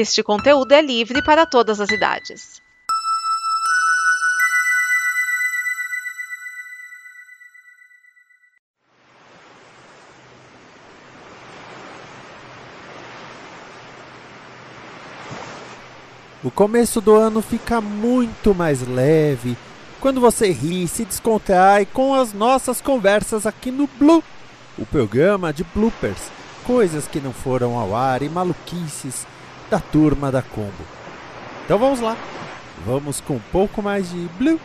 Este conteúdo é livre para todas as idades. O começo do ano fica muito mais leve quando você ri, se descontrai com as nossas conversas aqui no Blue, o programa de bloopers, coisas que não foram ao ar e maluquices da turma da Combo. Então vamos lá, vamos com um pouco mais de Blue.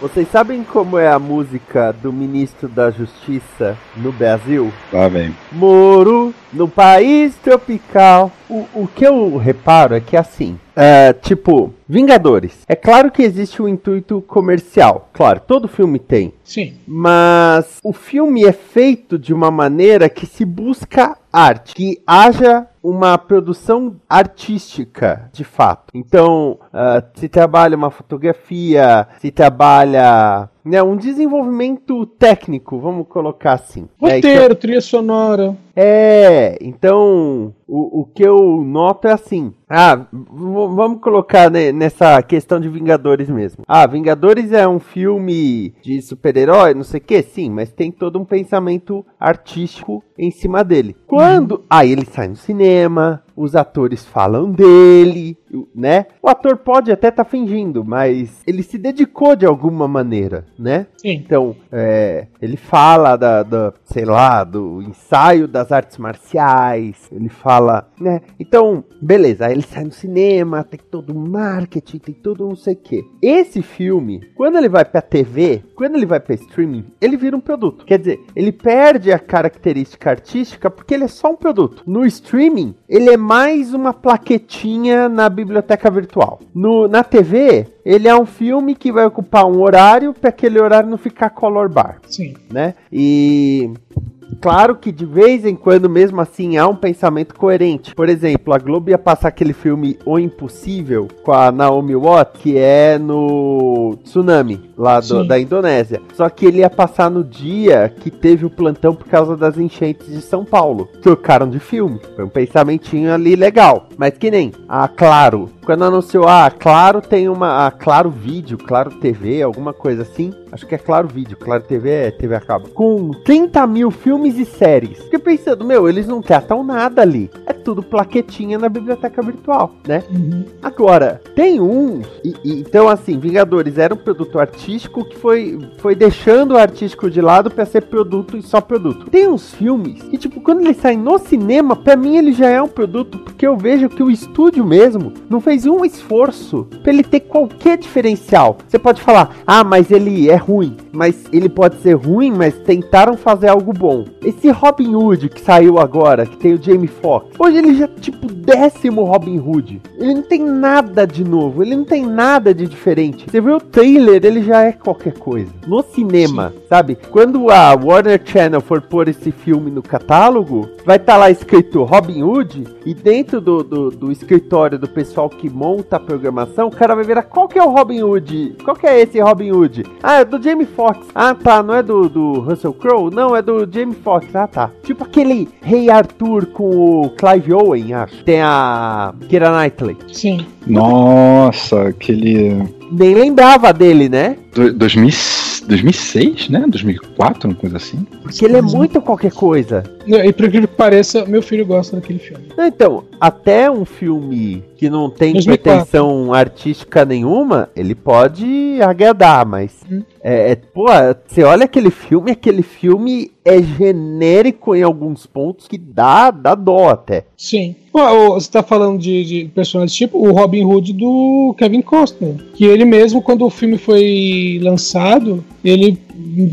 Vocês sabem como é a música do ministro da Justiça no Brasil? Lá vem. Moro no país tropical. O, o que eu reparo é que assim, é, tipo, Vingadores. É claro que existe um intuito comercial. Claro, todo filme tem. Sim. Mas o filme é feito de uma maneira que se busca arte, que haja uma produção artística, de fato. Então, uh, se trabalha uma fotografia, se trabalha né, um desenvolvimento técnico, vamos colocar assim. Roteiro, é, então, trilha sonora. É, então o, o que eu noto é assim. Ah, vamos colocar né, nessa questão de Vingadores mesmo. Ah, Vingadores é um filme de super-herói, não sei o que, sim, mas tem todo um pensamento artístico em cima dele. Quando. Uhum. Aí ah, ele sai no cinema, os atores falam dele, né? O ator pode até estar tá fingindo, mas ele se dedicou de alguma maneira, né? Sim. Então, é, ele fala da, da, sei lá, do ensaio das artes marciais, ele fala, né? Então, beleza, aí ele sai no cinema, tem todo um marketing, tem todo não sei o quê. Esse filme, quando ele vai pra TV, quando ele vai pra streaming, ele vira um produto. Quer dizer, ele perde a característica artística porque ele é só um produto. No streaming, ele é mais uma plaquetinha na biblioteca virtual. No, na TV, ele é um filme que vai ocupar um horário para aquele horário não ficar color bar. Sim. Né? E Claro que de vez em quando, mesmo assim, há um pensamento coerente. Por exemplo, a Globo ia passar aquele filme O Impossível com a Naomi Watts, que é no tsunami lá do, da Indonésia. Só que ele ia passar no dia que teve o plantão por causa das enchentes de São Paulo. Trocaram de filme. Foi um pensamentinho ali legal. Mas que nem a Claro. Quando anunciou, ah, Claro tem uma. A Claro Vídeo, Claro TV, alguma coisa assim. Acho que é Claro Vídeo, Claro TV é TV a cabo. Com 30 mil filmes e séries. Fiquei pensando, meu, eles não tratam nada ali. É tudo plaquetinha na biblioteca virtual, né? Uhum. Agora, tem um. E, e, então, assim, Vingadores era um produto artístico que foi, foi deixando o artístico de lado para ser produto e só produto. Tem uns filmes que, tipo, quando eles saem no cinema, para mim ele já é um produto, porque eu vejo que o estúdio mesmo não fez um esforço para ele ter qualquer diferencial. Você pode falar, ah, mas ele é ruim. Mas ele pode ser ruim, mas tentaram fazer algo bom. Esse Robin Hood que saiu agora, que tem o Jamie Foxx, hoje ele já é tipo décimo Robin Hood. Ele não tem nada de novo, ele não tem nada de diferente. Você vê o trailer, ele já é qualquer coisa. No cinema, Sim. sabe? Quando a Warner Channel for pôr esse filme no catálogo, vai estar tá lá escrito Robin Hood e dentro do, do, do, escritório do pessoal que monta a programação, o cara vai ver qual que é o Robin Hood? Qual que é esse Robin Hood? Ah, é do Jamie Foxx. Ah, tá, não é do, do Russell Crowe? Não, é do Jamie Foxx. Ah, tá. Tipo aquele Rei Arthur com o Clive Owen, acho. Tem a Kira Knightley. Sim. Nossa, aquele... Nem lembrava dele, né? Do, 2006, né? 2004, uma coisa assim. Porque ele é muito qualquer coisa. E por incrível que pareça, meu filho gosta daquele filme. Então, até um filme que não tem 2004. pretensão artística nenhuma, ele pode agradar, mas. Hum. É, é, pô, você olha aquele filme, aquele filme é genérico em alguns pontos que dá, dá dó até. Sim. Você está falando de, de, personagens tipo o Robin Hood do Kevin Costner. Que ele mesmo, quando o filme foi lançado, ele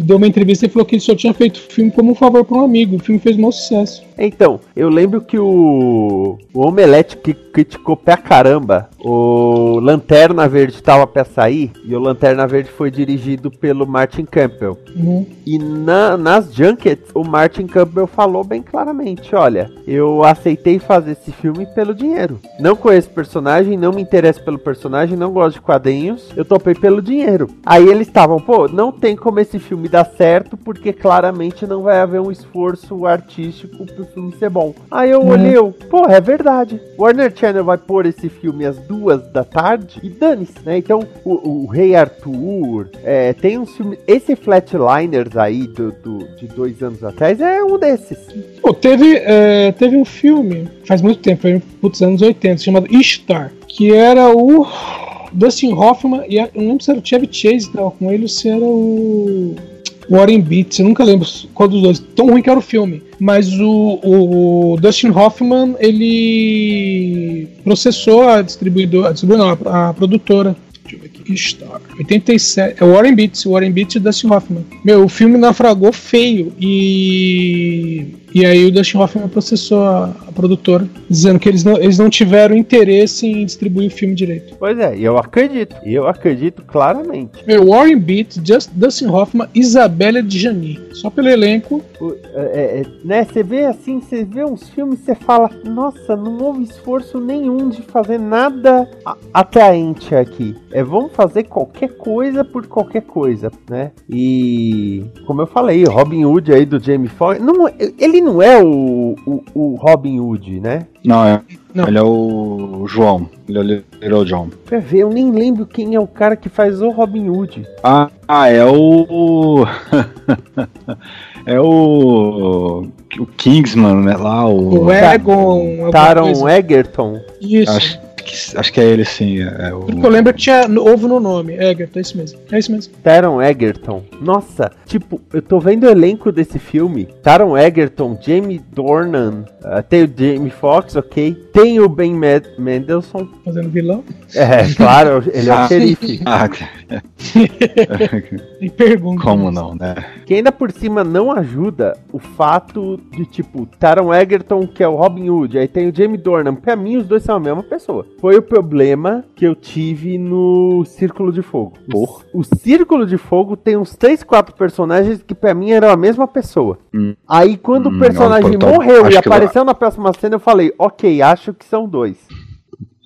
deu uma entrevista e falou que ele só tinha feito o filme como um favor para um amigo. O filme fez mau sucesso. Então, eu lembro que o, o Omelete que criticou pra caramba o Lanterna Verde tava pra sair e o Lanterna Verde foi dirigido pelo Martin Campbell. Uhum. E na, nas junkets, o Martin Campbell falou bem claramente: olha, eu aceitei fazer esse filme pelo dinheiro. Não conheço personagem, não me interesso pelo personagem, não gosto de quadrinhos, eu topei pelo dinheiro. Aí eles estavam, pô, não tem como esse esse filme dar certo, porque claramente não vai haver um esforço artístico pro filme ser bom. Aí eu Uhum. olhei, eu, porra, é verdade. Warner Channel vai pôr esse filme às duas da tarde e dane-se, né? Então, o, o Rei Arthur, é, tem uns filmes. Esse Flatliners aí do, do- de dois anos atrás é um desses. Pô, teve, é, teve um filme, faz muito tempo, foi putz, anos 80, chamado Ishtar, que era o Dustin Hoffman, e eu não lembro se era o Chevy Chase que tava com ele ou se era o Warren Beatty, nunca lembro qual dos dois, tão ruim que era o filme. Mas o, o Dustin Hoffman, ele processou a distribuidora, a distribuidora não, a, a produtora. Deixa eu ver aqui, Ishtar. 87. É Warren Beatty, o Warren Beatty e Dustin Hoffman. Meu, o filme naufragou feio e. E aí o Dustin Hoffman processou a produtora, dizendo que eles não, eles não tiveram interesse em distribuir o filme direito. Pois é, e eu acredito. E eu acredito claramente. Meu, Warren Beatty, Just, Dustin Hoffman, Isabella Djani. Só pelo elenco. O- é, é, né, você vê assim, você vê uns filmes, você fala, nossa, não houve esforço nenhum de fazer nada atraente aqui. É, vamos fazer qualquer coisa por qualquer coisa, né? E como eu falei, Robin Hood aí do Jamie Foxx, não, ele não é o, o, o Robin Hood, né? Não, é. Não. Ele é o João. Ele é o Little John. Quer ver, eu nem lembro quem é o cara que faz o Robin Hood. Ah, ah, é o. é o. O Kingsman, né? Lá, o. O Egon. Taron. Egerton. Isso. Acho que, acho que é ele sim. É o... Tudo que eu lembro é que tinha ovo no nome. Egerton, é isso mesmo. É isso mesmo. Taron Egerton. Nossa, tipo, eu tô vendo o elenco desse filme. Taron Egerton, Jamie Dornan, ah, tem o Jamie Foxx, ok. Tem o Ben Med- Mendelsohn. Fazendo vilão. É, claro, ele é o Ah. xerife. Ah, E pergunta. como não, né? Que ainda por cima não ajuda o fato de, tipo, Taron Egerton, que é o Robin Hood, aí tem o Jamie Dornan. Pra mim, os dois são a mesma pessoa. Foi o problema que eu tive no Círculo de Fogo. Por? O Círculo de Fogo tem uns 3, 4 personagens que pra mim eram a mesma pessoa. Hum. Aí quando Hum, o personagem não, então, morreu e apareceu na próxima cena, eu falei, ok, acho que são dois.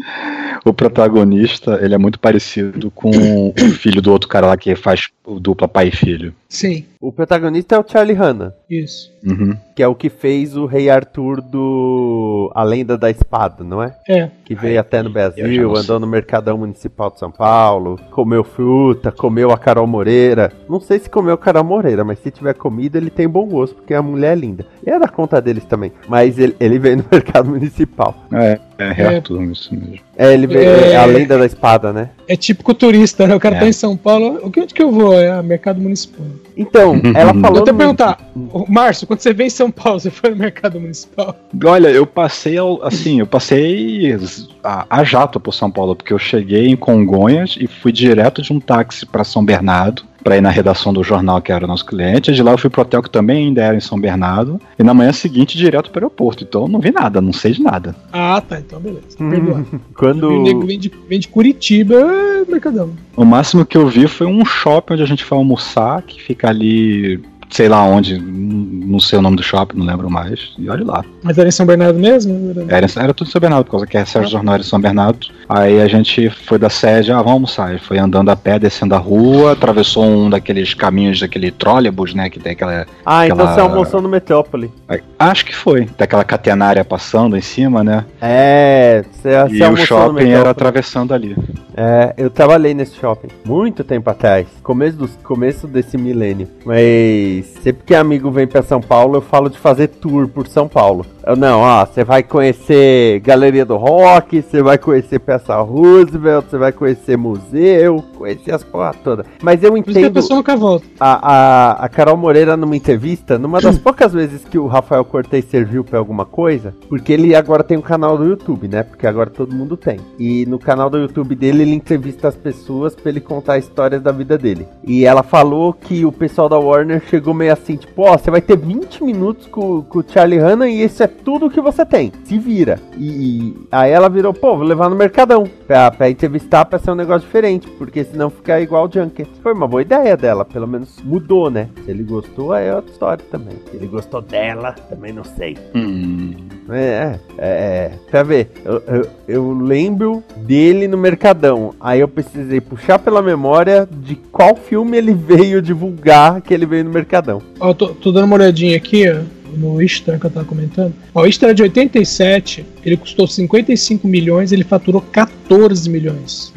O protagonista, ele é muito parecido com o filho do outro cara lá que faz o dupla pai e filho. Sim, O protagonista é o Charlie Hanna, isso. Uhum. que é o que fez o Rei Arthur do A Lenda da Espada, não é? É. Que veio até no Brasil, andou no Mercadão Municipal de São Paulo, comeu fruta, comeu a Carol Moreira. Não sei se comeu a Carol Moreira, mas se tiver comido, ele tem bom gosto, porque a mulher é linda. E é da conta deles também. Mas ele, ele veio no Mercado Municipal. É, é Rei É. Arthur, isso mesmo. É, ele veio. É. É a lenda da espada, né? É típico turista, né? O cara É. tá em São Paulo. O que onde que eu vou? É a mercado municipal. Então, ela Vou falou. até no- perguntar, Márcio, quando você veio em São Paulo, você foi no mercado municipal? Olha, eu passei ao- assim, eu passei a, a jato por São Paulo, porque eu cheguei em Congonhas e fui direto de um táxi para São Bernardo, para ir na redação do jornal que era o nosso cliente. De lá eu fui pro hotel que também ainda era em São Bernardo, e na manhã seguinte direto para o aeroporto. Então eu não vi nada, não sei de nada. Ah, tá, então beleza. Perdoa. Quando. O nego vem de, vem de Curitiba, é mercadão. O máximo que eu vi foi um shopping onde a gente foi almoçar, que fica ali, sei lá onde, não sei o nome do shopping, não lembro mais. E olha lá. Mas era em São Bernardo mesmo? Era- Era, era tudo em São Bernardo, por causa que a sede do jornal era em São Bernardo. Aí a gente foi da sede, ah, vamos almoçar. E foi andando a pé, descendo a rua, atravessou um daqueles caminhos, daquele trólebus, né, que tem aquela... Ah, então aquela- você almoçou no Metrópole. Acho que foi, tem aquela catenária passando em cima, né? É, você, você e o shopping era atravessando ali. É, eu trabalhei nesse shopping muito tempo atrás, começo, do, começo desse milênio. Mas sempre que amigo vem pra São Paulo, eu falo de fazer tour por São Paulo. Não, ó, você vai conhecer Galeria do Rock, você vai conhecer Peça Roosevelt, você vai conhecer museu, conhecer as porra toda. Mas eu isso entendo pessoa nunca volta. a, a, a Carol Moreira numa entrevista, numa das poucas vezes que o Rafael Cortez serviu pra alguma coisa, porque ele agora tem um canal do YouTube, né? Porque agora todo mundo tem. E no canal do YouTube dele ele entrevista as pessoas pra ele contar histórias da vida dele. E ela falou que o pessoal da Warner chegou meio assim, tipo, ó, você vai ter 20 minutos com, com o Charlie Hanna e esse é tudo que você tem. Se vira. E, e aí ela virou, pô, vou levar no Mercadão pra, pra entrevistar pra ser um negócio diferente, porque senão fica igual o Junket. Foi uma boa ideia dela, pelo menos mudou, né? Se ele gostou, aí é outra história também. Se ele gostou dela, também não sei. Hum. É, é, é. Pra ver, eu, eu, eu lembro dele no Mercadão. Aí eu precisei puxar pela memória de qual filme ele veio divulgar que ele veio no Mercadão. Ó, tô, tô dando uma olhadinha aqui, ó, no Easter que eu tava comentando. Ó, o Easter é de 87, ele custou 55 milhões, ele faturou 14 milhões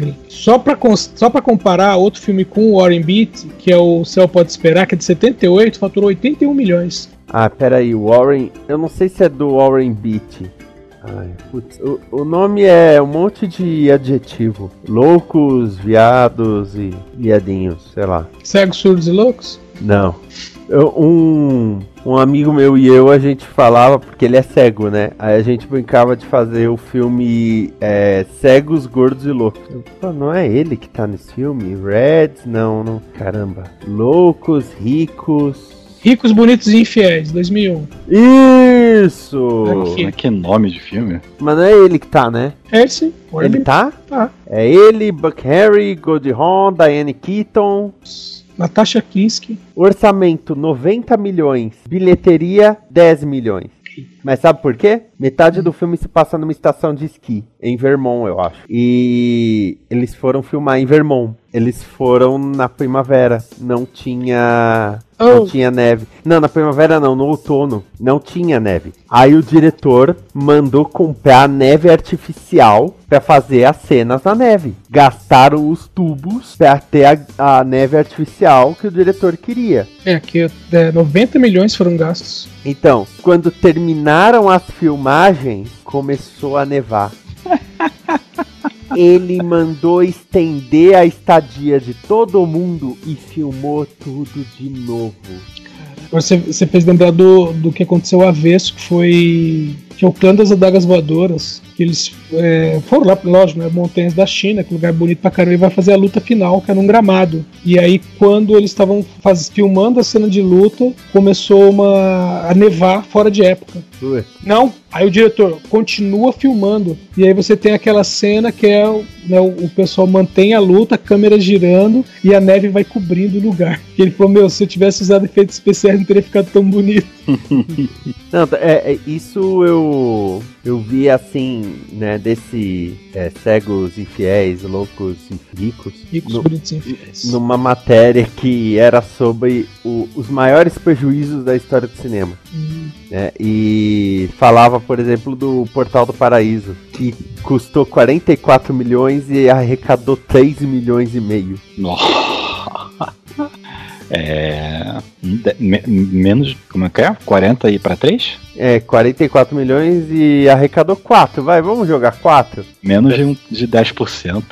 gringa. Só pra, só pra comparar, outro filme com o Warren Beat, que é o Céu Pode Esperar, que é de 78, faturou 81 milhões. Ah, peraí, Warren. Eu não sei se é do Warren Beat. Ai, putz, o, o nome é um monte de adjetivo. Loucos, viados e viadinhos, sei lá. Cegos, surdos e loucos? Não. Eu- um, um amigo meu e eu, a gente falava, porque ele é cego, né? Aí a gente brincava de fazer o filme é, Cegos, Gordos e Loucos. Eu, Pô, não é ele que tá nesse filme? Reds? Não, não. Caramba. Loucos, ricos. Ricos, Bonitos e Infiéis, 2001. Isso! Aqui. Mas Que nome de filme? Mas não é ele que tá, né? É esse? Warren Ele tá? Tá. É ele, Buck Harry, Goldie Hawn, Diane Keaton. Natasha Kinski. Orçamento 90 milhões, bilheteria 10 milhões. Mas sabe por quê? Metade do filme se passa numa estação de esqui, em Vermont, eu acho. E eles foram filmar em Vermont. Eles foram na primavera, não tinha não Oh. tinha neve. Não, na primavera não, no outono não tinha neve. Aí o diretor mandou comprar neve artificial pra fazer as cenas na neve. Gastaram os tubos pra ter a, a neve artificial que o diretor queria. É, que é, 90 milhões foram gastos. Então, quando terminaram as filmagens, começou a nevar. Ele mandou estender a estadia de todo mundo e filmou tudo de novo. Você, você fez lembrar do, do que aconteceu avesso, que foi que é o clã das adagas voadoras, eles é, foram lá, lógico, né, montanhas da China, que lugar bonito pra caramba, e vai fazer a luta final, que é num gramado. E aí, quando eles estavam filmando a cena de luta, começou uma, a nevar fora de época. Ué. Não, aí o diretor continua filmando. E aí você tem aquela cena que é o- né, o pessoal mantém a luta, a câmera girando e a neve vai cobrindo o lugar. E ele falou: Meu, se eu tivesse usado efeitos especiais não teria ficado tão bonito. Não, é, é, isso eu eu vi assim, né, desse é, cegos e fiéis, loucos e ricos, Ricos, no- bonitos e infiéis. numa matéria que era sobre o- os maiores prejuízos da história do cinema. Hum. né? E falava, por exemplo, do Portal do Paraíso, que custou 44 milhões e arrecadou 3 milhões e meio. Nossa. É. menos. Como é que é? 40 aí pra 3? É, 44 milhões e arrecadou 4. Vai, vamos jogar 4? Menos de, um, de 10%.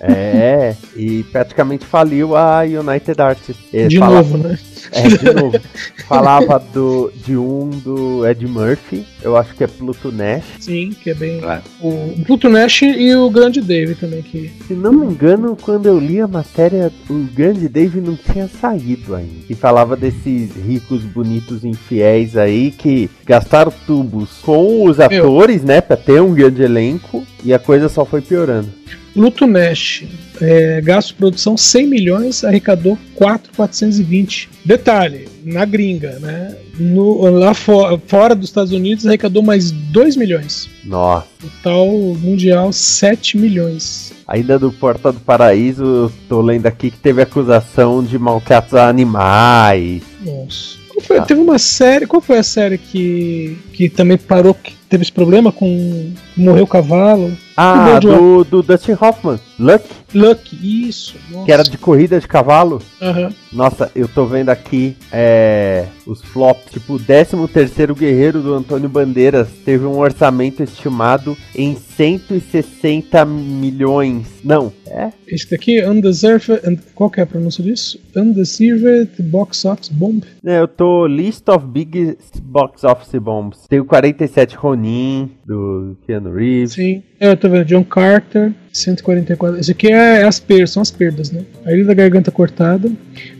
É, e praticamente faliu a United Artists. Ele De fala- novo, né? É, de novo. Falava do, de um do Ed Murphy, eu acho que é Pluto Nash. Sim, que é bem. É. O Pluto Nash e o Grande Dave também. Que... Se não me engano, quando eu li a matéria, o grande Dave não tinha saído ainda. E falava desses ricos, bonitos, infiéis aí que gastaram tubos com os atores, né? Pra ter um grande elenco. E a coisa só foi piorando. Pluto Nash, é, gasto de produção 100 milhões, arrecadou 4,420. Detalhe, na gringa, né? No, lá fo- fora dos Estados Unidos arrecadou mais 2 milhões. Nossa. Total mundial 7 milhões. Ainda do Porta do Paraíso, tô lendo aqui que teve acusação de maltratos a animais. Nossa. Qual foi- Ah. Teve uma série. Qual foi a série que, que também parou? Que teve esse problema com. Morreu o cavalo? Ah, do, do Dustin Hoffman, Luck, Luck, isso. Nossa. que era de corrida de cavalo. Aham. Nossa, eu tô vendo aqui é, os flops. Tipo, o 13 terceiro guerreiro do Antônio Bandeiras teve um orçamento estimado em 160 milhões. Não, é? Esse daqui, Undeserved. und- Qual que é a pronúncia disso? Undeserved Box Office Bomb. É, Eu tô List of Biggest Box Office Bombs. Tem o 47 Ronin, do Keanu Reeves. Sim. É, eu tô vendo. John Carter, 144. Esse aqui é as perdas, são as perdas, né? A Ilha da Garganta Cortada.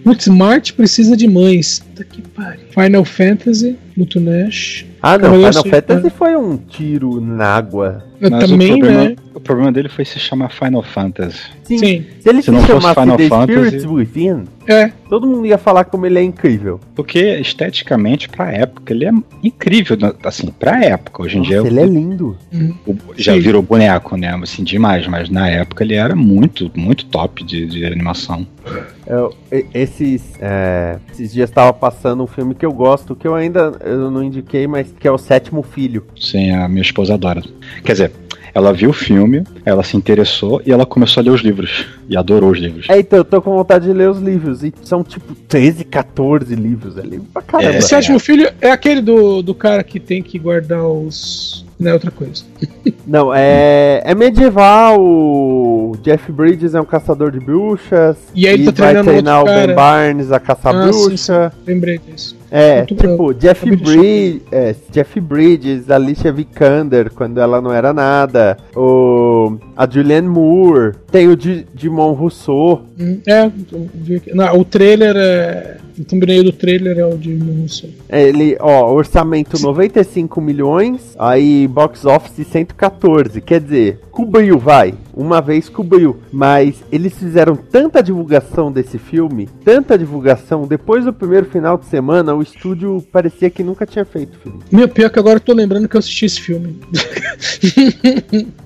Putz, Marte precisa de mães. Puta que pariu. Final Fantasy, Pluto Nash. Ah, não, Cavaleiro Final Fantasy foi um tiro na água. Eu Mas o também, problema- né? O problema dele foi se chamar Final Fantasy. Sim. Sim. Se ele Se se, não fosse chamasse Final The Fantasy- Spirits Within, É. todo mundo ia falar como ele é incrível. Porque esteticamente, pra época, ele é incrível. Assim, pra época. Hoje em dia Nossa, ele é lindo. o- já Sim. virou boneco, né? Assim, demais. Mas na época ele era muito, muito top de, de animação. Eu- e- esses, é, esses dias estava passando um filme que eu gosto, que eu ainda eu não indiquei, mas que é o Sétimo Filho. Sim, a minha esposa adora. Quer dizer, ela viu o filme, ela se interessou e ela começou a ler os livros. E adorou os livros. É, então, eu tô com vontade de ler os livros. E são tipo 13, 14 livros. É livro pra caramba. É. O sétimo filho é aquele do, do cara que tem que guardar os. Não é outra coisa. Não, é, é medieval. O Jeff Bridges é um caçador de bruxas. E aí ele tá vai treinando treinar outro o Ben cara. Barnes a caçar Ah, sim, bruxa. Lembrei disso. É, Muito tipo. Jeff, de Bridges, é, Jeff Bridges, Alicia Vikander, quando ela não era nada. O, a Julianne Moore. Tem o Di- Dimon Rousseau. Hum, É. Não, o trailer é. O thumbnail do trailer é o de Russo. Ele, ó, orçamento 95 milhões, aí box office 114. Quer dizer, cobriu, vai. Uma vez cobriu. Mas eles fizeram tanta divulgação desse filme, tanta divulgação, depois do primeiro final de semana, o estúdio parecia que nunca tinha feito filme. Meu, pior que agora eu tô lembrando que eu assisti esse filme.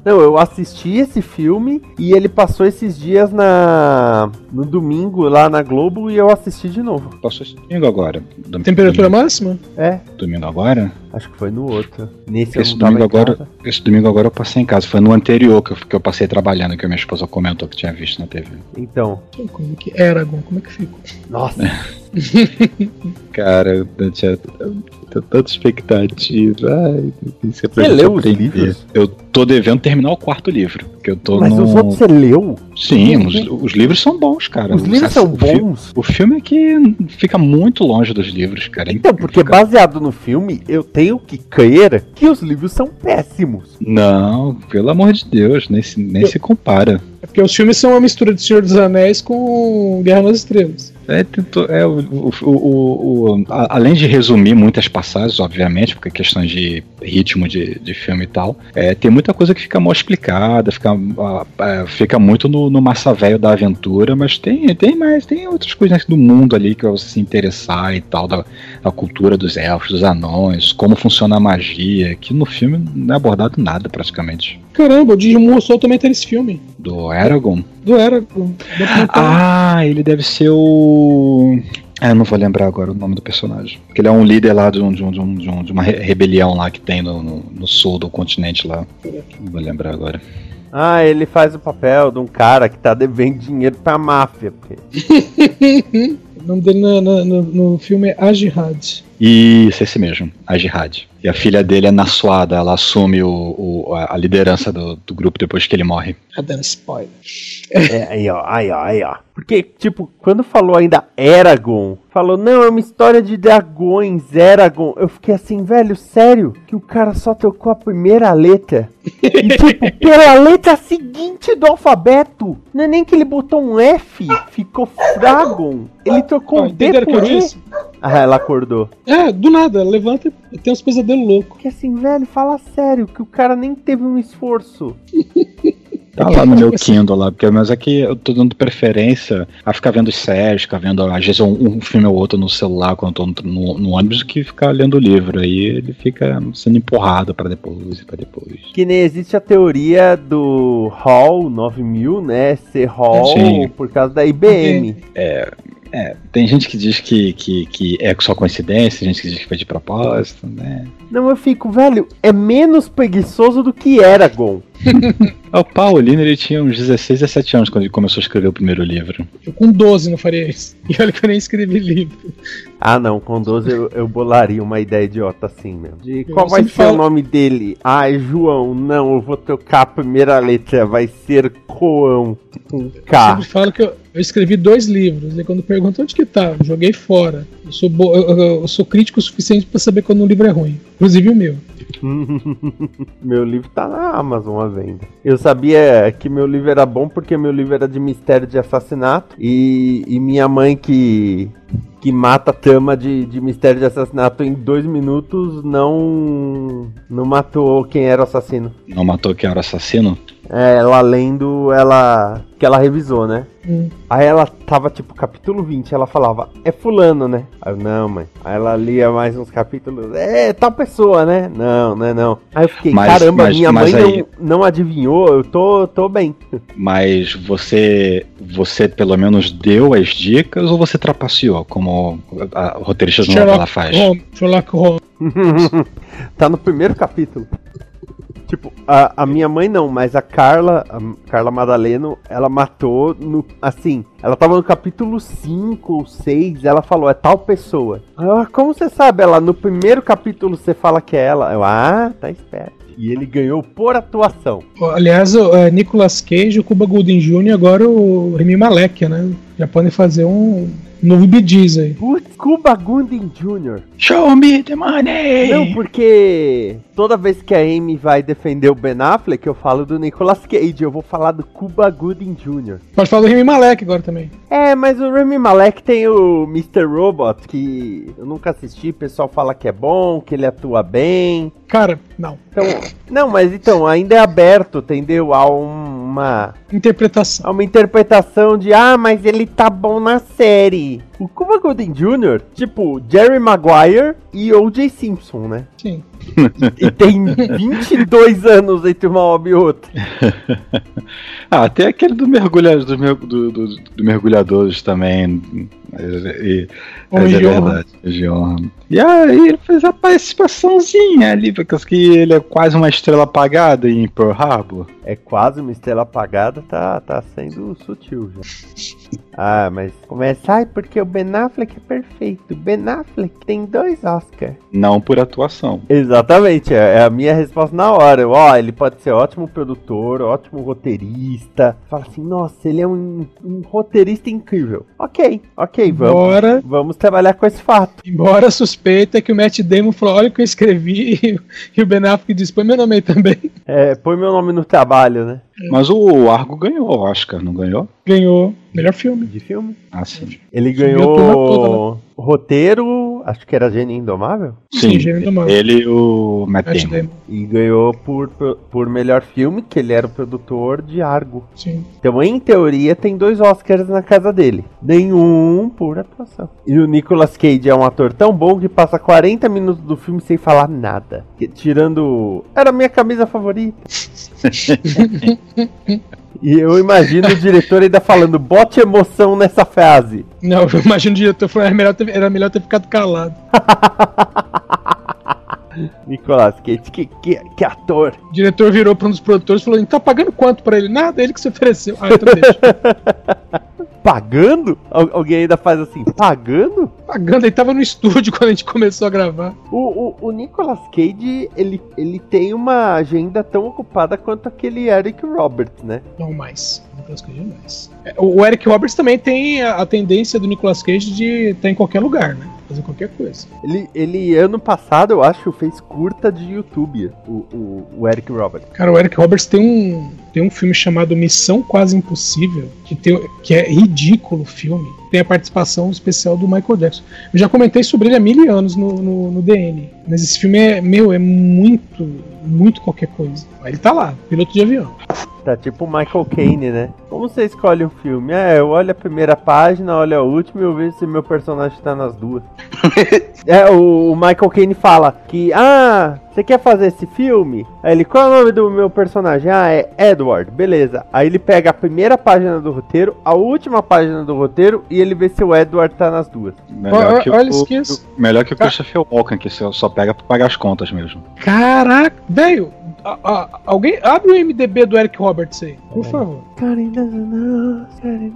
Não, eu assisti esse filme e ele passou esses dias na no domingo lá na Globo e eu assisti de novo. Passou esse domingo agora. Dom- Temperatura domingo, máxima? É, domingo agora? Acho que foi no outro. Nesse Esse domingo agora. casa. Esse domingo agora eu passei em casa. Foi no anterior que eu, que eu passei trabalhando, que a minha esposa comentou que tinha visto na TV. Então, Como é que Eragon, como é que ficou? nossa. Cara, eu eu tinha tanta expectativa. Ai, é Você leu os livros? Eu tô devendo terminar o quarto livro. Que eu tô Mas no... os outros você leu? Sim, os, os livros são bons, cara. Os livros são o fi- bons? O filme é que fica muito longe dos livros, cara. Então, porque Fica- baseado no filme, eu tenho que crer que os livros são péssimos. Não, pelo amor de Deus, nem se, nem se compara. É porque os filmes são uma mistura de Senhor dos Anéis com Guerra nas Estrelas. É, é, o, o- o- o- a- além de resumir muitas passagens, obviamente, porque é questões de ritmo de, de filme e tal, é, tem muita coisa que fica mal explicada, fica, ah, fica muito no, no massa velho da aventura, mas tem, tem mais, tem outras coisas do mundo ali que você se interessar e tal, da, da cultura dos elfos, dos anões, como funciona a magia, que no filme não é abordado nada praticamente. Caramba, o Digimon Soul também tá nesse filme. Do Aragorn? Do Eragon. Ah, ele deve ser o. Ah, eu não vou lembrar agora o nome do personagem. Porque ele é um líder lá de, um, de, um, de, um- de um- de uma re- rebelião lá que tem no, no, no sul do continente lá. Não vou lembrar agora. Ah, ele faz o papel de um cara que tá devendo dinheiro pra máfia. porque- o nome dele na- no, no filme é Ajihad. Isso, esse mesmo, a Jihad. E a filha dele é Nassuada, ela assume o, o- a liderança do, do grupo depois que ele morre. Tá dando spoiler. É, aí ó, aí ó, aí ó. Porque, tipo, quando falou ainda Eragon, falou, não, é uma história de dragões, Eragon. Eu fiquei assim, velho, sério? Que o cara só trocou a primeira letra. E, tipo, pela letra seguinte do alfabeto. Não é nem que ele botou um F, ficou Fragon. Ele trocou um D por E. disse? Ah, ela acordou. É, do nada, ela levanta e tem uns pesadelos loucos. Que assim, velho, fala sério, que o cara nem teve um esforço. Tá lá no meu Kindle lá, porque mas é que eu tô dando preferência a ficar vendo séries, ficar vendo, às vezes, um, um filme ou outro no celular quando eu tô no, no, no ônibus que ficar lendo o livro. Aí ele fica sendo empurrado pra depois e pra depois. Que nem existe a teoria do Hall 9000, né? Ser Hall Sim. por causa da IBM. É, tem gente que diz que, que, que é só coincidência, tem gente que diz que foi de propósito, né? Não, eu fico, velho, é menos preguiçoso do que Eragon. O Paulino, ele tinha uns 16, 17 anos quando ele começou a escrever o primeiro livro. Eu com 12 não faria isso. E olha que eu nem escrevi livro. Ah, não, com 12 eu, eu bolaria uma ideia idiota assim mesmo. De Eu qual vai ser o falo- nome dele? Ai, João, não, eu vou trocar a primeira letra, vai ser Coão, com Eu K. sempre falo que eu, eu escrevi dois livros. E quando perguntam onde que tá, eu joguei fora. Eu sou, bo- eu, eu- eu sou crítico o suficiente pra saber quando um livro é ruim. Inclusive o meu. meu livro tá na Amazon à venda. Eu sabia que meu livro era bom porque meu livro era de mistério de assassinato e, e minha mãe que que mata a trama de, de mistério de assassinato em dois minutos não não matou quem era o assassino. Não matou quem era o assassino? É, ela lendo, ela. que ela revisou, né? Hum. Aí ela tava tipo capítulo 20, ela falava, é fulano, né? Aí eu, não, mãe. Aí ela lia mais uns capítulos, é tal pessoa, né? Não, não é não. Aí eu fiquei, Mas- caramba, mas- minha mas mãe aí- não, não adivinhou, eu tô, tô bem. Mas você, você pelo menos deu as dicas ou você trapaceou, como a, roteirista de novela faz? Sherlock Holmes. tá no primeiro capítulo. Tipo, a, a minha mãe não, mas a Carla, a Carla Madaleno, ela matou no. Assim, ela tava no capítulo 5 ou 6, ela falou, é tal pessoa. "Ah, como você sabe? Ela, no primeiro capítulo você fala que é ela. Eu, ah, tá esperto. E ele ganhou por atuação. Aliás, o é, Nicolas Cage, o Cuba Gooding Jr. agora o Remy Malek, né? Já podem fazer um novo Bidiz aí. Putz, Cuba Gooding Jr. Show me the money! Não, porque toda vez que a Amy vai defender o Ben Affleck, eu falo do Nicolas Cage. Eu vou falar do Cuba Gooding Jr. Pode falar do Remy Malek agora também. É, mas o Remy Malek tem o Mr. Robot, que eu nunca assisti, o pessoal fala que é bom, que ele atua bem. Cara, não. Então, não, mas então, ainda é aberto, entendeu? A um- uma, Interpretação. a uma interpretação de, ah, mas ele tá bom na série. O Cuba Gooding Jr., tipo, Jerry Maguire e O.J. Simpson, né? Sim. E tem 22 anos entre uma obra e outra. Ah, tem aquele do mergulhador, do, do, do, do mergulhadores também. E, é verdade. E aí ele fez a participaçãozinha ali, porque que ele é quase uma estrela apagada em Pearl Harbor. É quase uma estrela apagada, tá, tá sendo sutil já. Ah, mas começa, ai, porque o Ben Affleck é perfeito. O Ben Affleck tem dois Oscars. Não por atuação. Exatamente, é, é a minha resposta na hora. Ó, ele pode ser ótimo produtor, ótimo roteirista. Fala assim, nossa, ele é um, um roteirista incrível. Ok, ok, vamos. Embora, Vamos trabalhar com esse fato. embora a suspeita que o Matt Damon falou: olha o que eu escrevi, e o Ben Affleck disse: põe meu nome aí também. É, põe meu nome no trabalho, né? Mas o Argo ganhou o Oscar, não ganhou? Ganhou melhor filme. De filme. Ah, sim. Ele Subiu a turma ganhou roteiro, acho que era Gênio Indomável. Sim, Gênio Indomável. Ele e o Matt Matt Damon. Damon. E ganhou por, por melhor filme, que ele era o produtor de Argo. Sim. Então, em teoria, tem dois Oscars na casa dele. Nenhum por atuação. E o Nicolas Cage é um ator tão bom que passa 40 minutos do filme sem falar nada. Tirando. Era a minha camisa favorita. e eu imagino o diretor ainda falando: bote emoção nessa frase. Não, eu imagino o diretor falou: era melhor ter, era melhor ter ficado calado. Nicolas Cage, que, que, que ator. O diretor virou para um dos produtores e falou: tá pagando quanto pra ele? Nada, ele que se ofereceu. Ah, então deixa. Pagando? Al- alguém ainda faz assim: pagando? Pagando, ele tava no estúdio quando a gente começou a gravar. O, o, o Nicolas Cage, ele, ele tem uma agenda tão ocupada quanto aquele Eric Roberts, né? Não mais. Nicolas Cage é mais. É, O Eric Roberts também tem a, a tendência do Nicolas Cage de estar em qualquer lugar, né? Fazer qualquer coisa. Ele, ele ano passado, eu acho, fez curta de YouTube, o, o, o Eric Roberts. Cara, o Eric Roberts tem um, tem um filme chamado Missão Quase Impossível, que, tem, que é ridículo o filme. Tem a participação especial do Michael Jackson. Eu já comentei sobre ele há mil anos no, no, no DN. Mas esse filme é, meu, é muito, muito qualquer coisa. Mas ele tá lá, piloto de avião. Tá tipo o Michael Caine, né? Como você escolhe um filme? É, eu olho a primeira página, olho a última e eu vejo se meu personagem tá nas duas. é, o, o Michael Caine fala que, ah, você quer fazer esse filme? Aí ele, qual é o nome do meu personagem? Ah, é Edward, beleza. Aí ele pega a primeira página do roteiro, a última página do roteiro e ele vê se o Edward tá nas duas. Melhor que, olha o, que isso- melhor que o Ca- Christopher Walken, que só só pega pra pagar as contas mesmo. Caraca, velho, a- a- alguém abre o MDB do Eric Roberts aí, por favor.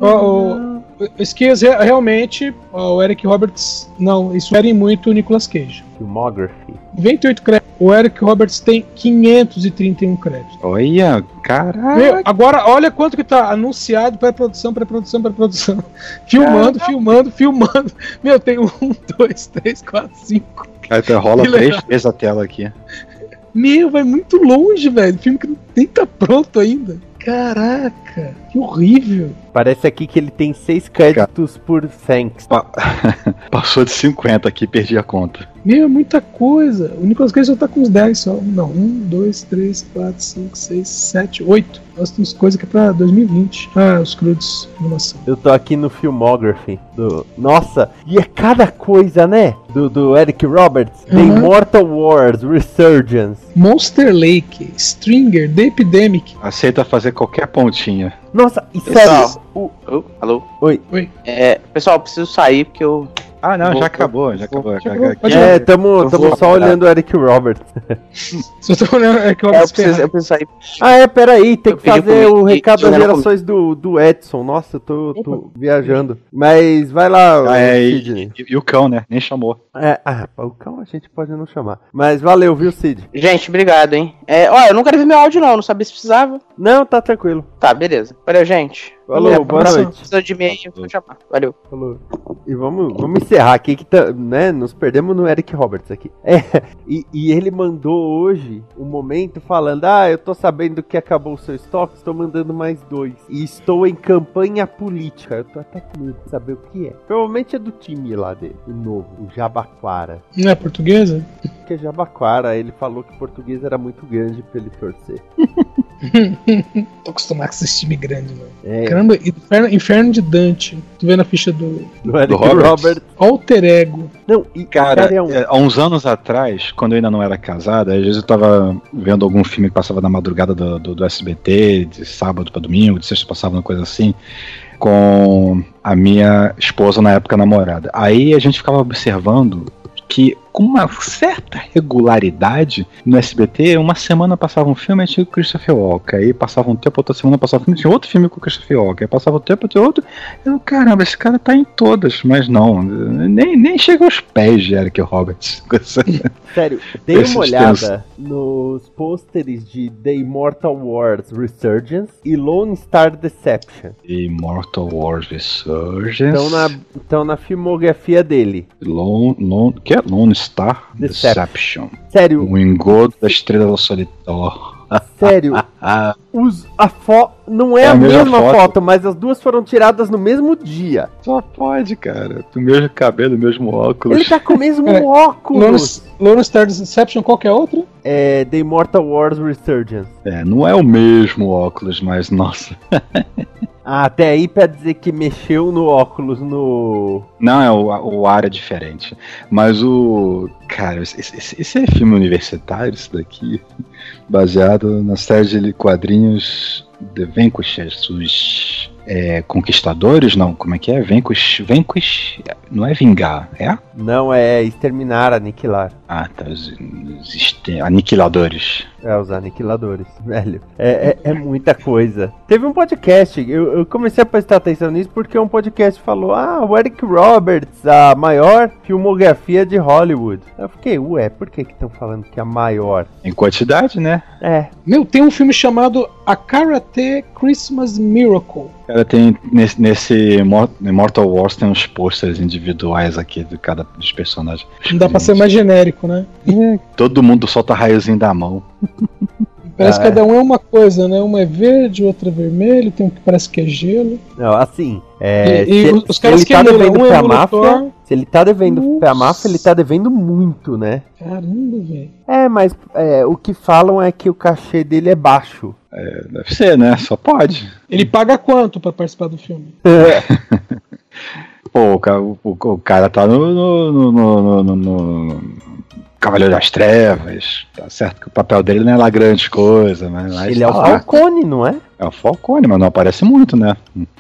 Ó, ó, Esquias, re- realmente, o Eric Roberts, não, isso era muito o Nicolas Cage. Filmography. 28 créditos. O Eric Roberts tem 531 créditos. Olha, caralho. agora olha quanto que tá anunciado pré-produção, pré-produção, pré-produção. Filmando, filmando, filmando. Meu, tem um, dois, três, quatro, cinco. Aí rola três vezes a tela aqui. Meu, vai muito longe, velho. Filme que nem tá pronto ainda. Caraca, que horrível. Parece aqui que ele tem seis créditos por thanks. Pa- Passou de 50 aqui, perdi a conta. Meu, é muita coisa. O Nicolas Cage só tá com uns 10 só. Não, 1, 2, 3, 4, 5, 6, 7, 8. Nós temos coisa que é pra 2020. Ah, os crudes de animação. Eu tô aqui no Filmography do. Nossa, e é cada coisa, né? Do, do Eric Roberts. The Uhum. Immortal Wars Resurgence. Monster Lake, Stringer, The Epidemic. Aceita fazer qualquer pontinha. Nossa, e Pessoal. sério, o- Alô? Alô? Oi. Oi. É, pessoal, eu preciso sair porque eu. Ah, não, Vou- já acabou, já vou- acabou. já já- acabou, já- pode É, tamo, tamo vou- só olhando o Eric Roberts. Só tô olhando, é que eu É, eu, preciso, eu preciso sair. Ah, é, peraí, tem Eu que fazer o recado das gerações do, do Edson. Nossa, eu tô, tô viajando. Mas vai lá, Ah, é, e, Sidney. e- e o cão, né? Nem chamou. É, ah, o cão a gente pode não chamar. Mas valeu, viu, Cid? Gente, obrigado, hein? É, ó, eu não quero ver meu áudio, não. Não sabia se precisava. Não, tá tranquilo. Tá, beleza. Valeu, gente. Falou, É, boa se noite. Precisa de mim aí, eu vou chamar. Valeu. Falou. E vamos, vamos encerrar aqui, que tá, né, nos perdemos no Eric Roberts aqui. É, e, e ele mandou hoje um momento falando: Ah, eu tô sabendo que acabou o seu estoque, estou mandando mais dois. E estou em campanha política. Eu tô até com medo de saber o que é. Provavelmente é do time lá dele, o novo, o Jabaquara. Não é portuguesa? Que é Jabaquara, ele falou que português era muito grande pra ele torcer. Tô acostumado com esse time grande, mano. É, Caramba, Inferno, Inferno de Dante. Tô vendo a ficha do do Eric do Roberts. Roberts. Alter Ego. Não, e Cara, sério, é um- é, há uns anos atrás, quando eu ainda não era casado, às vezes eu tava vendo algum filme que passava na madrugada do, do, do SBT, de sábado pra domingo, de sexta passava uma coisa assim, com a minha esposa na época namorada. Aí a gente ficava observando que com uma certa regularidade no SBT, uma semana passava um filme e tinha o Christopher Walken, aí passava um tempo, outra semana passava um filme, tinha outro filme com o Christopher Walken, aí passava um tempo, tinha outro, eu, caramba, esse cara tá em todas, mas não, nem, nem chega aos pés de Eric Roberts. Sério, dei uma olhada nos pôsteres de The Immortal Wars Resurgence e Lone Star Deception. Immortal Wars Resurgence. Estão na, na filmografia dele. Lone, Lone, que é Lone Star Deception. Deception. Sério, O engodo da estrela solitária. Sério, os, a foto não é, É a a mesma mesma foto. foto. mas as duas foram tiradas no mesmo dia. só pode, cara. Do mesmo cabelo, do mesmo óculos. Ele tá com o mesmo É, óculos. Lone Star Deception, qual que é a outra? É The Immortal Wars Resurgence. É, não é o mesmo óculos, mas nossa. Ah, até aí pra dizer que mexeu no óculos no. Não, é o, o ar é diferente. Mas o. Cara, esse, esse- esse é filme universitário, isso daqui. Baseado na série de quadrinhos de Vanquish. É, Conquistadores? Não, como é que é? Vanquish. Vanquish. Não é vingar, é? Não, é exterminar, aniquilar. Ah, tá. Os, os aniquiladores. É, os aniquiladores, velho. É, é, é muita coisa. Teve um podcast, eu, eu comecei a prestar atenção nisso porque um podcast falou: Ah, o Eric Roberts, a maior filmografia de Hollywood. Eu fiquei, ué, por que estão falando que é a maior? Em quantidade, né? É, Meu, tem um filme chamado A Karate Christmas Miracle. Cara, tem nesse, nesse Immortal Wars tem uns posters individuais aqui de cada dos personagens. Não dá pra ser mais genérico, né? Todo mundo solta raiozinho da mão. Parece Ah, que cada um é uma coisa, né? Uma é verde, outra é vermelho, tem um que parece que é gelo. não, assim. É, e e se, os- os se caras ele que tá devendo um pra emula máfia, se ele tá devendo pra Nossa. máfia, ele tá devendo muito, né? Caramba, velho. É, mas é, o que falam é que o cachê dele é baixo. Deve ser, né? Só pode. Ele paga quanto pra participar do filme? Pô, o, ca- o- o cara tá no, no, no, no- no- no Cavaleiro das Trevas. Tá certo que o papel dele não é lá grande coisa, mas, mas ele é o tá. Falcone, não é? É o Falcone, mas não aparece muito, né?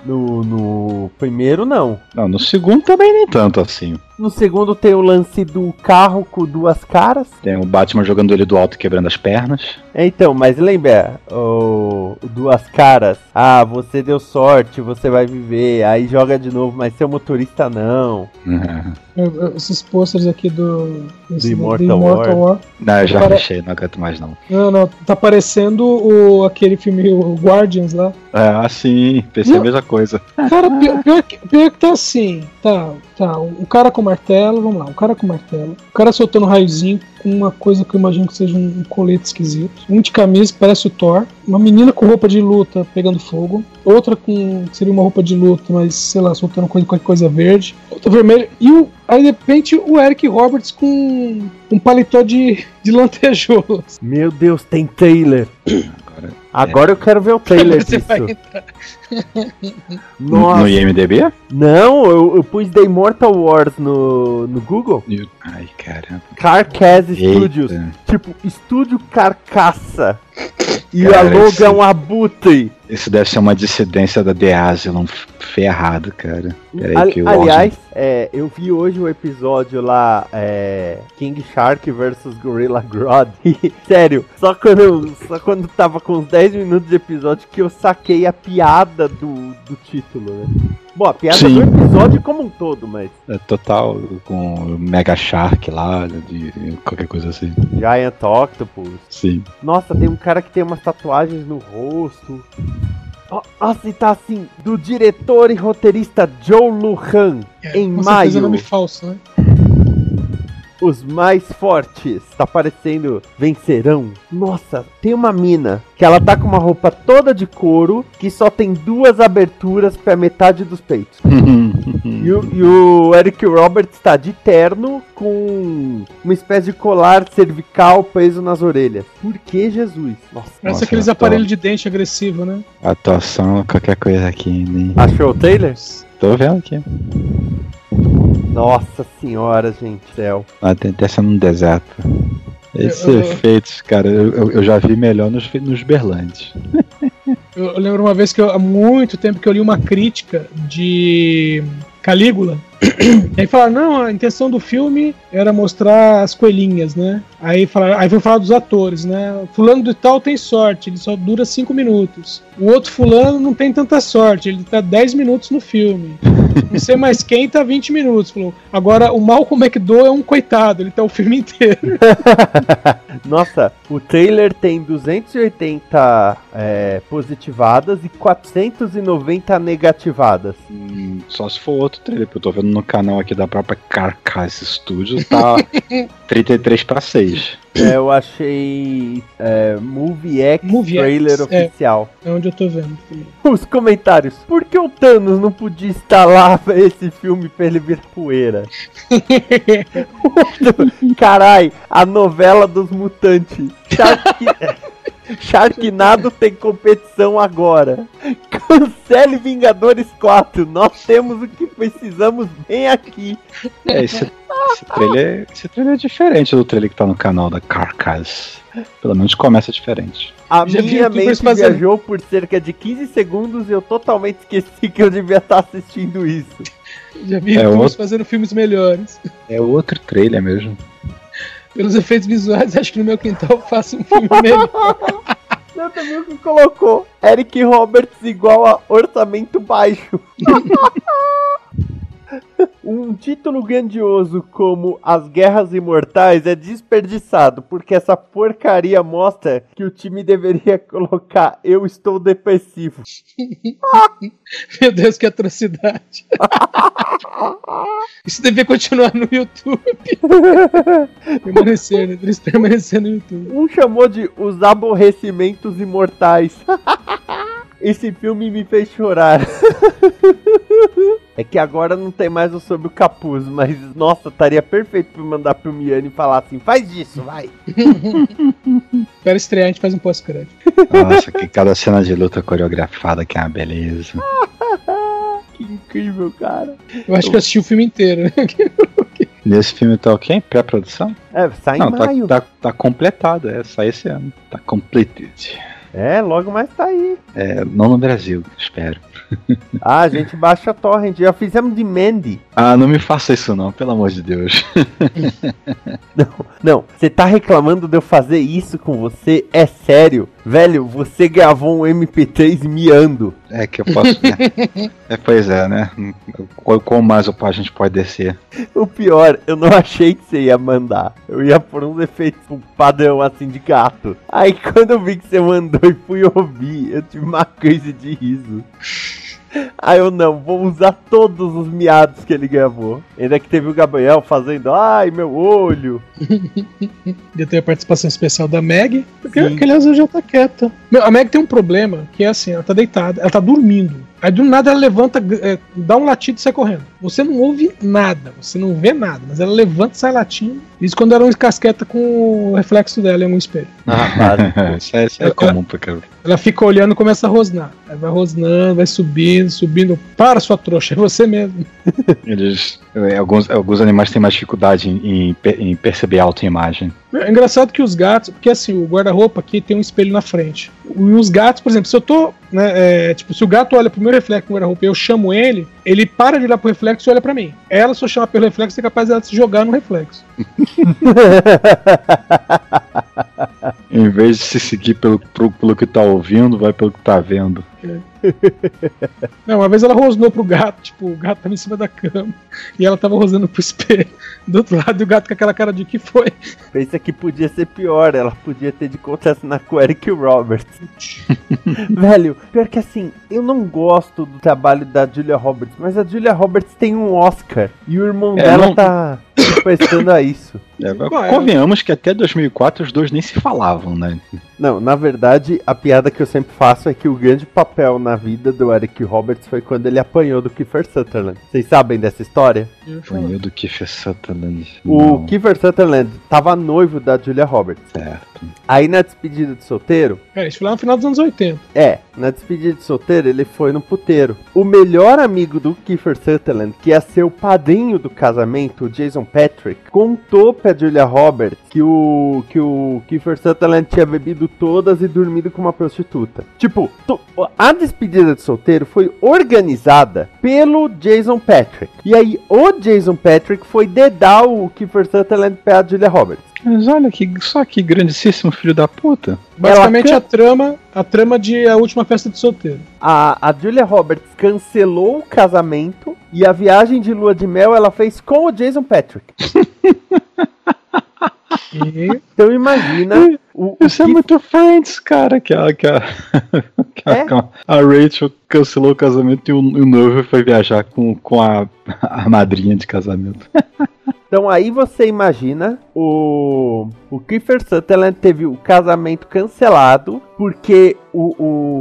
No, no primeiro, não. Não, no segundo também nem tanto assim. No segundo tem o lance do carro com duas caras. Tem o Batman jogando ele do alto e quebrando as pernas. É, então, mas lembra, o, duas caras. Ah, você deu sorte, você vai viver. Aí joga de novo, mas seu motorista não. Eu- eu- Esses posters aqui do, esse- Immortal War. Não, eu já Pare- fechei, não aguento mais não. Não, não, tá parecendo o, aquele filme o Guardians lá. É, assim, pensei a Não. mesma coisa. Cara, pior, pior que, pior que tá assim. Tá, tá. O cara como martelo, vamos lá, um cara com martelo, um cara soltando um raiozinho com uma coisa que eu imagino que seja um, um colete esquisito, um de camisa parece o Thor, uma menina com roupa de luta pegando fogo, outra com que seria uma roupa de luta, mas sei lá, soltando coisa, qualquer coisa verde, outra vermelha, e o, aí de repente o Eric Roberts com um paletó de, de lantejoulas. Meu Deus, tem trailer. Agora, Agora eu quero ver o trailer Você disso. Nossa. no IMDB? Não, eu, eu pus The Immortal Wars no, no Google. Ai, caramba. Carcass Eita. Studios. Tipo, estúdio carcaça. E Cara, a logo esse- é um abutre. Isso deve ser uma dissidência da The Asylum ferrado, cara. Peraí que aliás, é, eu vi hoje o episódio lá, é, King Shark versus Gorilla Grodd. E, sério, só quando, eu- só quando tava com uns 10 minutos de episódio que eu saquei a piada do, do título, né? Bom, a piada Sim. do episódio como um todo, mas É total com o Mega Shark lá, de, de qualquer coisa assim. Giant Octopus. Sim. Nossa, tem um cara que tem umas tatuagens no rosto. Nossa, e tá assim, do diretor e roteirista Joe Lujan, em Com certeza é nome maio. falso, né? Os mais fortes, tá parecendo vencerão. Nossa, tem uma mina que ela tá com uma roupa toda de couro que só tem duas aberturas pra metade dos peitos. E o, e o Eric Roberts tá de terno com uma espécie de colar cervical preso nas orelhas. Por que Jesus? Nossa. Parece Nossa, aqueles aparelhos de dente agressivo, né? Atuação, qualquer coisa aqui. Nem... Achou o Taylor? Tô vendo aqui. Nossa senhora, gente, céu. Ah, tem até sendo um deserto. Esses Eu- eu- efeitos, cara, eu, eu- já vi melhor nos, nos Berlandes. Eu, lembro uma vez que eu, há muito tempo que eu li uma crítica de Calígula. aí falaram, não, a intenção do filme era mostrar as coelhinhas, né? Aí falaram, aí foi falar dos atores, né? Fulano de tal tem sorte, ele só dura 5 minutos. O outro fulano não tem tanta sorte, ele tá 10 minutos no filme. Não sei mais quem tá 20 minutos. Falou. Agora, o Malcolm McDowell é um coitado, ele tá o filme inteiro. Nossa, o trailer tem 280 é, positivadas e 490 negativadas. Hum, só se for outro trailer, porque eu tô vendo no canal aqui da própria Carcass Studios, tá 33 pra 6. É, eu achei é, Movie X Movie trailer X, é. oficial. É onde eu tô vendo. Os comentários. Por que o Thanos não podia estar lá pra esse filme pra ele virar poeira? Carai, a novela dos mutantes. Shark... Sharknado tem competição agora. Cancele Vingadores 4. Nós temos o que precisamos bem aqui. É, esse, esse, trailer, esse trailer é diferente do trailer que tá no canal da Carcass. Pelo menos começa diferente. A Já minha mente fazendo- viajou por cerca de 15 segundos e eu totalmente esqueci que eu devia estar assistindo isso. Já vi É outro- fazendo filmes melhores. É outro trailer mesmo. Pelos efeitos visuais, acho que no meu quintal eu faço um filme melhor. Também o que colocou. Eric Roberts igual a orçamento baixo. Um título grandioso como As Guerras Imortais é desperdiçado, porque essa porcaria mostra que o time deveria colocar Eu Estou Depressivo. Meu Deus, que atrocidade. Isso devia continuar no YouTube. permanecer, né? Eles permanecer no YouTube. Um chamou de Os Aborrecimentos Imortais. Esse filme me fez chorar. É que agora não tem mais o sobre o capuz, mas nossa, estaria perfeito pra mandar pro Miane e falar assim: faz isso, vai. Espera estrear, a gente faz um pós-crédito. Nossa, que cada cena de luta coreografada que é uma beleza. Que incrível, cara. Eu acho que eu assisti o filme inteiro. né? Nesse filme tá o quê? Pré-produção? É, sai em Não, tá, maio. tá, tá completado, é, sai esse ano. Tá completed. É, logo mais tá aí. É, não no Brasil, espero. Ah, a gente baixa a torrent. Já fizemos de Mandy. Ah, não me faça isso não, pelo amor de Deus. Não, você tá reclamando de eu fazer isso com você? É sério? Velho, você gravou um MP3 miando. É que eu posso. né? É, pois é, né? Qual, qual mais a gente pode descer? O pior, eu não achei que você ia mandar. Eu ia por uns efeitos um padrão assim de gato. Aí quando eu vi que você mandou e fui ouvir, eu tive uma crise de riso. Aí eu não, vou usar todos os miados que ele gravou. Ainda que teve o Gabriel fazendo, ai, meu olho. Ia ter a participação especial da Meg, porque Sim. aquele azul já tá quieta. Meu, a Meg tem um problema, que é assim, ela tá deitada, ela tá dormindo. Aí do nada ela levanta, é, dá um latido e sai correndo. Você não ouve nada, você não vê nada, mas ela levanta e sai latindo. Isso quando ela encasqueta com o reflexo dela em algum espelho. Ah, isso é, isso é comum pra caramba. Ela fica olhando e começa a rosnar. Aí vai rosnando, vai subindo, subindo. Para, sua trouxa, é você mesmo. Eles, é, alguns, alguns animais têm mais dificuldade em, em per- em perceber a autoimagem. É engraçado que os gatos, porque assim, o guarda-roupa aqui tem um espelho na frente. E os gatos, por exemplo, se eu tô, né, é, tipo, se o gato olha pro meu reflexo no guarda-roupa e eu chamo ele, ele para de olhar pro reflexo e olha pra mim. Ela, se eu chamar pelo reflexo, é capaz dela se jogar no reflexo. Em vez de se seguir pelo, pro- pelo que tá ouvindo, vai pelo que tá vendo. Não, uma vez ela rosnou pro gato, tipo, o gato tava em cima da cama e ela tava rosnando pro espelho. Do outro lado, e o gato com aquela cara de que foi. Pensa que podia ser pior, ela podia ter de contracenar com o Eric Roberts. Velho, pior que assim, eu não gosto do trabalho da Julia Roberts, mas a Julia Roberts tem um Oscar e o irmão É, dela não- tá prestando a isso. É, é? convenhamos que até 2004 os dois nem se falavam, né? Não, na verdade, a piada que eu sempre faço é que o grande papel na vida do Eric Roberts foi quando ele apanhou do Kiefer Sutherland. Vocês sabem dessa história? Eu do Kiefer Sutherland. O Não, Kiefer Sutherland tava noivo da Julia Roberts. certo. Aí na despedida de solteiro, É, isso foi lá no final dos anos 80. É, na despedida de solteiro ele foi no puteiro. O melhor amigo do Kiefer Sutherland, que ia ser o padrinho do casamento, o Jason Patrick, contou pra Julia Roberts que o, que o Kiefer Sutherland tinha bebido todas e dormido com uma prostituta. Tipo, a despedida de solteiro foi organizada pelo Jason Patrick. E aí o Jason Patrick foi dedar o Kiefer Sutherland pra Julia Roberts. Mas olha que só que grandíssimo filho da puta. Basicamente Ela a trama, a trama de a última festa de solteiro. a, a Julia Roberts cancelou o casamento e a viagem de lua de mel ela fez com o Jason Patrick. Então imagina o, o Isso é que- muito Friends, cara. Que a, que a, que a, É? a Rachel cancelou o casamento e o, o noivo foi viajar com, com a, a madrinha de casamento. Então aí você imagina o o Kiefer Sutherland teve o casamento cancelado porque o,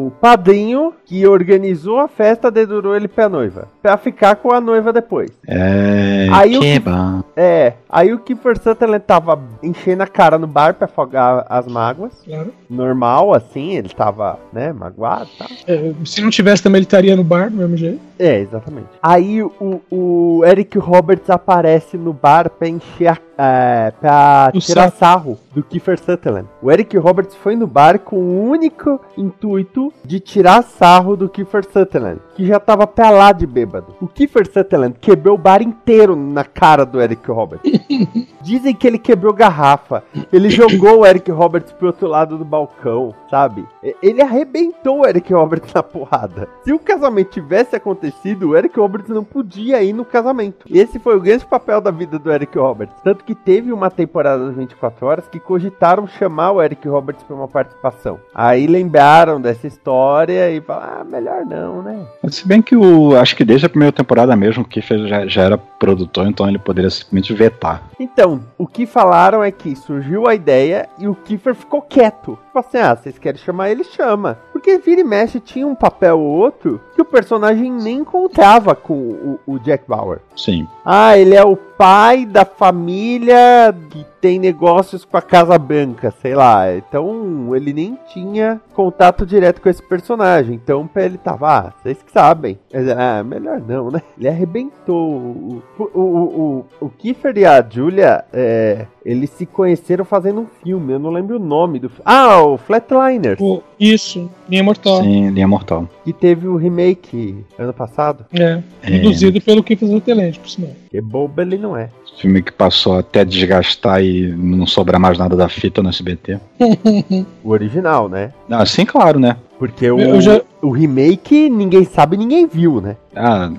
o padrinho que organizou a festa dedurou ele pra noiva, Pra ficar com a noiva depois. É. Aí o que que- bom. É, aí o Kiefer Sutherland tava enchendo a cara no bar pra afogar as mágoas, claro. normal assim, ele tava, né, magoado, e tal. É, se não tivesse também ele estaria no bar do mesmo jeito. É, exatamente. Aí o, o Eric Roberts aparece no bar pra encher a, é, pra O tirar sarro do Kiefer Sutherland. O Eric Roberts foi no bar com o único intuito de tirar sarro do Kiefer Sutherland, que já tava pra lá de bêbado. O Kiefer Sutherland quebrou o bar inteiro na cara do Eric Roberts. Dizem que ele quebrou garrafa. Ele jogou o Eric Roberts pro outro lado do balcão, sabe? Ele arrebentou o Eric Roberts na porrada. Se o casamento tivesse acontecido, o Eric Roberts não podia ir no casamento. Esse foi o grande papel da vida do Eric Roberts. Tanto que teve uma temporada das 24 horas que cogitaram chamar o Eric Roberts pra uma participação. Aí lembraram dessa história e falaram, ah, melhor não, né? Se bem que o. Acho que desde a primeira temporada mesmo, o Kiefer já, já era produtor, então ele poderia simplesmente vetar. Então, o que falaram é que surgiu a ideia e o Kiefer ficou quieto. Tipo assim, ah, vocês querem chamar ele, chama. Porque vira e mexe tinha um papel ou outro que o personagem nem encontrava com o, o Jack Bauer. Sim. Ah, ele é o pai da família que tem negócios com a Casa Branca, sei lá. Então ele nem tinha contato direto com esse personagem. Então ele tava, ah, vocês que sabem. Ele, Ah, melhor não, né? Ele arrebentou. O, o, o, o, o Kiefer e a Julia, é, eles se conheceram fazendo um filme. Eu não lembro o nome do filme. Ah, o Flatliners. O- isso, Linha Mortal. Sim, linha mortal. Que teve o remake ano passado. É, É. produzido pelo Kiefer Sutherland, por sinal. Que bobo ele não é. Filme que passou até desgastar e não sobrar mais nada da fita no SBT. O original, né? Ah, sim, claro, né? Porque o, já- o remake ninguém sabe, ninguém viu, né? Ah,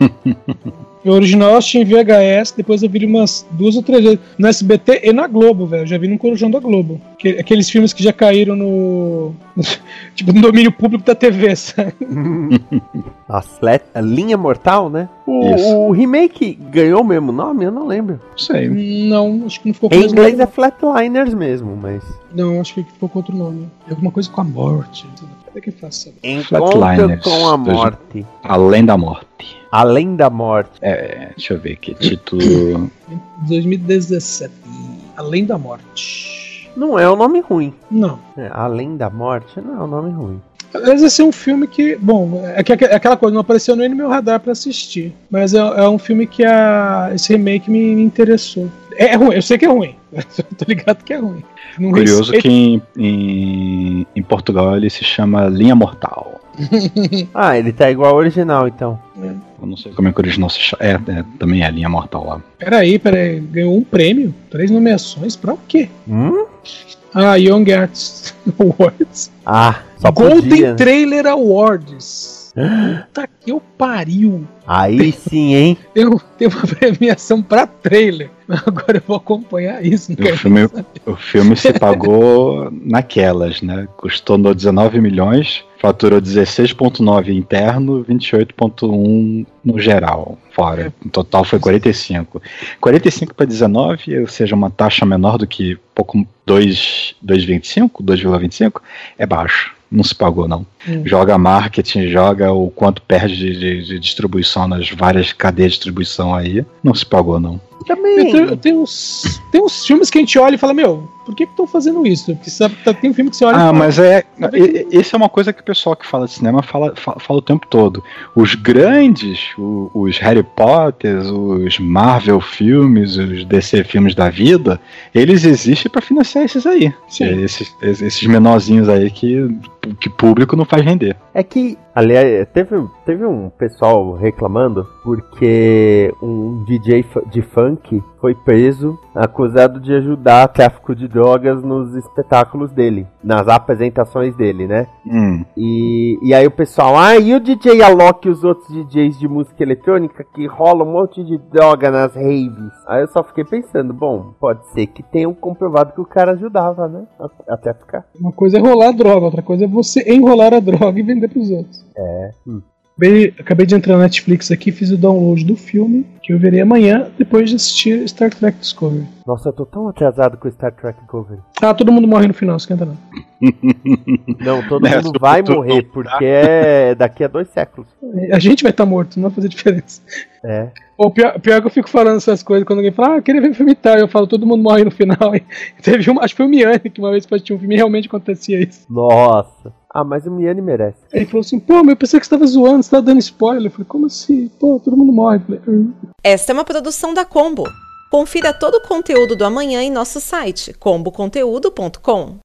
O original eu assisti em VHS, depois eu vi umas duas ou três vezes no SBT e na Globo, velho. Já vi no Corujão da Globo. Que- Aqueles filmes que já caíram no. tipo, no domínio público da TV, sabe? A, Flat, a linha mortal, né? O, o remake ganhou o mesmo nome? Eu não lembro. Não sei. Não, acho que não ficou com Em inglês nome. é Flatliners mesmo, mas. Não, acho que ficou com outro nome. Alguma coisa com a morte. Até que faça. Encontro com a morte. Além da morte. Além da morte. É, deixa eu ver aqui. Título. 2017. Além da morte. Não é um nome ruim. Não. É, Além da morte não é um nome ruim. Aliás, esse é um filme que, bom, é, que- é aquela coisa, não apareceu nem no meu radar pra assistir. Mas é, é um filme que a, esse remake me, me interessou. É, é ruim, eu sei que é ruim. Eu tô ligado que é ruim. Não Curioso respeito- que em, em, em Portugal ele se chama Linha Mortal. Ah, ele tá igual ao original, então. Eu não sei como é que o original se chama. É, é, também é Linha Mortal lá. Peraí, peraí. Ganhou um prêmio? Três nomeações pra o quê? Hum? Ah, Young Arts Awards. Ah, só Golden podia. né? Trailer Awards. Puta que eu pariu. Aí sim, hein? Tem, um- tem uma premiação pra trailer. Agora eu vou acompanhar isso. Não O filme, o filme se pagou naquelas, né? Custou no 19 milhões, faturou 16,9 interno, 28,1 no geral, fora. No total foi 45. 45 para 19, ou seja, uma taxa menor do que pouco 2, 2,25, 2,25, é baixo. Não se pagou, não. Hum. Joga marketing, joga o quanto perde de, de- de distribuição nas várias cadeias de distribuição aí. Não se pagou, não. Tenho, eu tenho uns, tem uns filmes que a gente olha e fala, meu, por que estão fazendo isso? Porque sabe, tá- tem um filme que você olha e Ah, fala, mas é. Sabe e- e- Esse é uma coisa que o pessoal que fala de cinema fala, fa- fala, o tempo todo. Os grandes, o- os Harry Potter, os Marvel filmes, os DC filmes da vida, eles existem para financiar esses aí. Sim. Esses, esses menorzinhos aí que, que público não faz render. É que, aliás, teve, teve um pessoal reclamando porque um DJ de funk foi preso acusado de ajudar tráfico de drogas nos espetáculos dele, nas apresentações dele, né? Hum, E, e aí o pessoal, ah, e o DJ Alok e os outros DJs de música eletrônica que rola um monte de droga nas raves? Aí eu só fiquei pensando, bom, pode ser que tenham comprovado que o cara ajudava, né? Até ficar. uma coisa é rolar a droga, outra coisa é você enrolar a droga e vender pros outros. É. hum. Acabei, acabei de entrar na Netflix aqui, fiz o download do filme, que eu verei amanhã, depois de assistir Star Trek Discovery. Nossa, eu tô tão atrasado com Star Trek Discovery. Ah, todo mundo morre no final, esquenta não. Não, todo É, mundo vai morrer, porque é daqui a dois séculos. A gente vai estar morto, não vai fazer diferença. É. Ou pior, pior que eu fico falando essas coisas quando alguém fala, ah, eu queria ver filme tal, eu falo, todo mundo morre no final. E teve uma, acho que foi o Miane que uma vez foi assistir um filme e realmente acontecia isso. Nossa. Ah, mas o Miane merece. Ele falou assim, pô, mas eu pensei que você tava zoando, você tava dando spoiler. Eu falei, como assim? Pô, todo mundo morre. "Hum." Esta é uma produção da Combo. Confira todo o conteúdo do amanhã em nosso site comboconteúdo.com.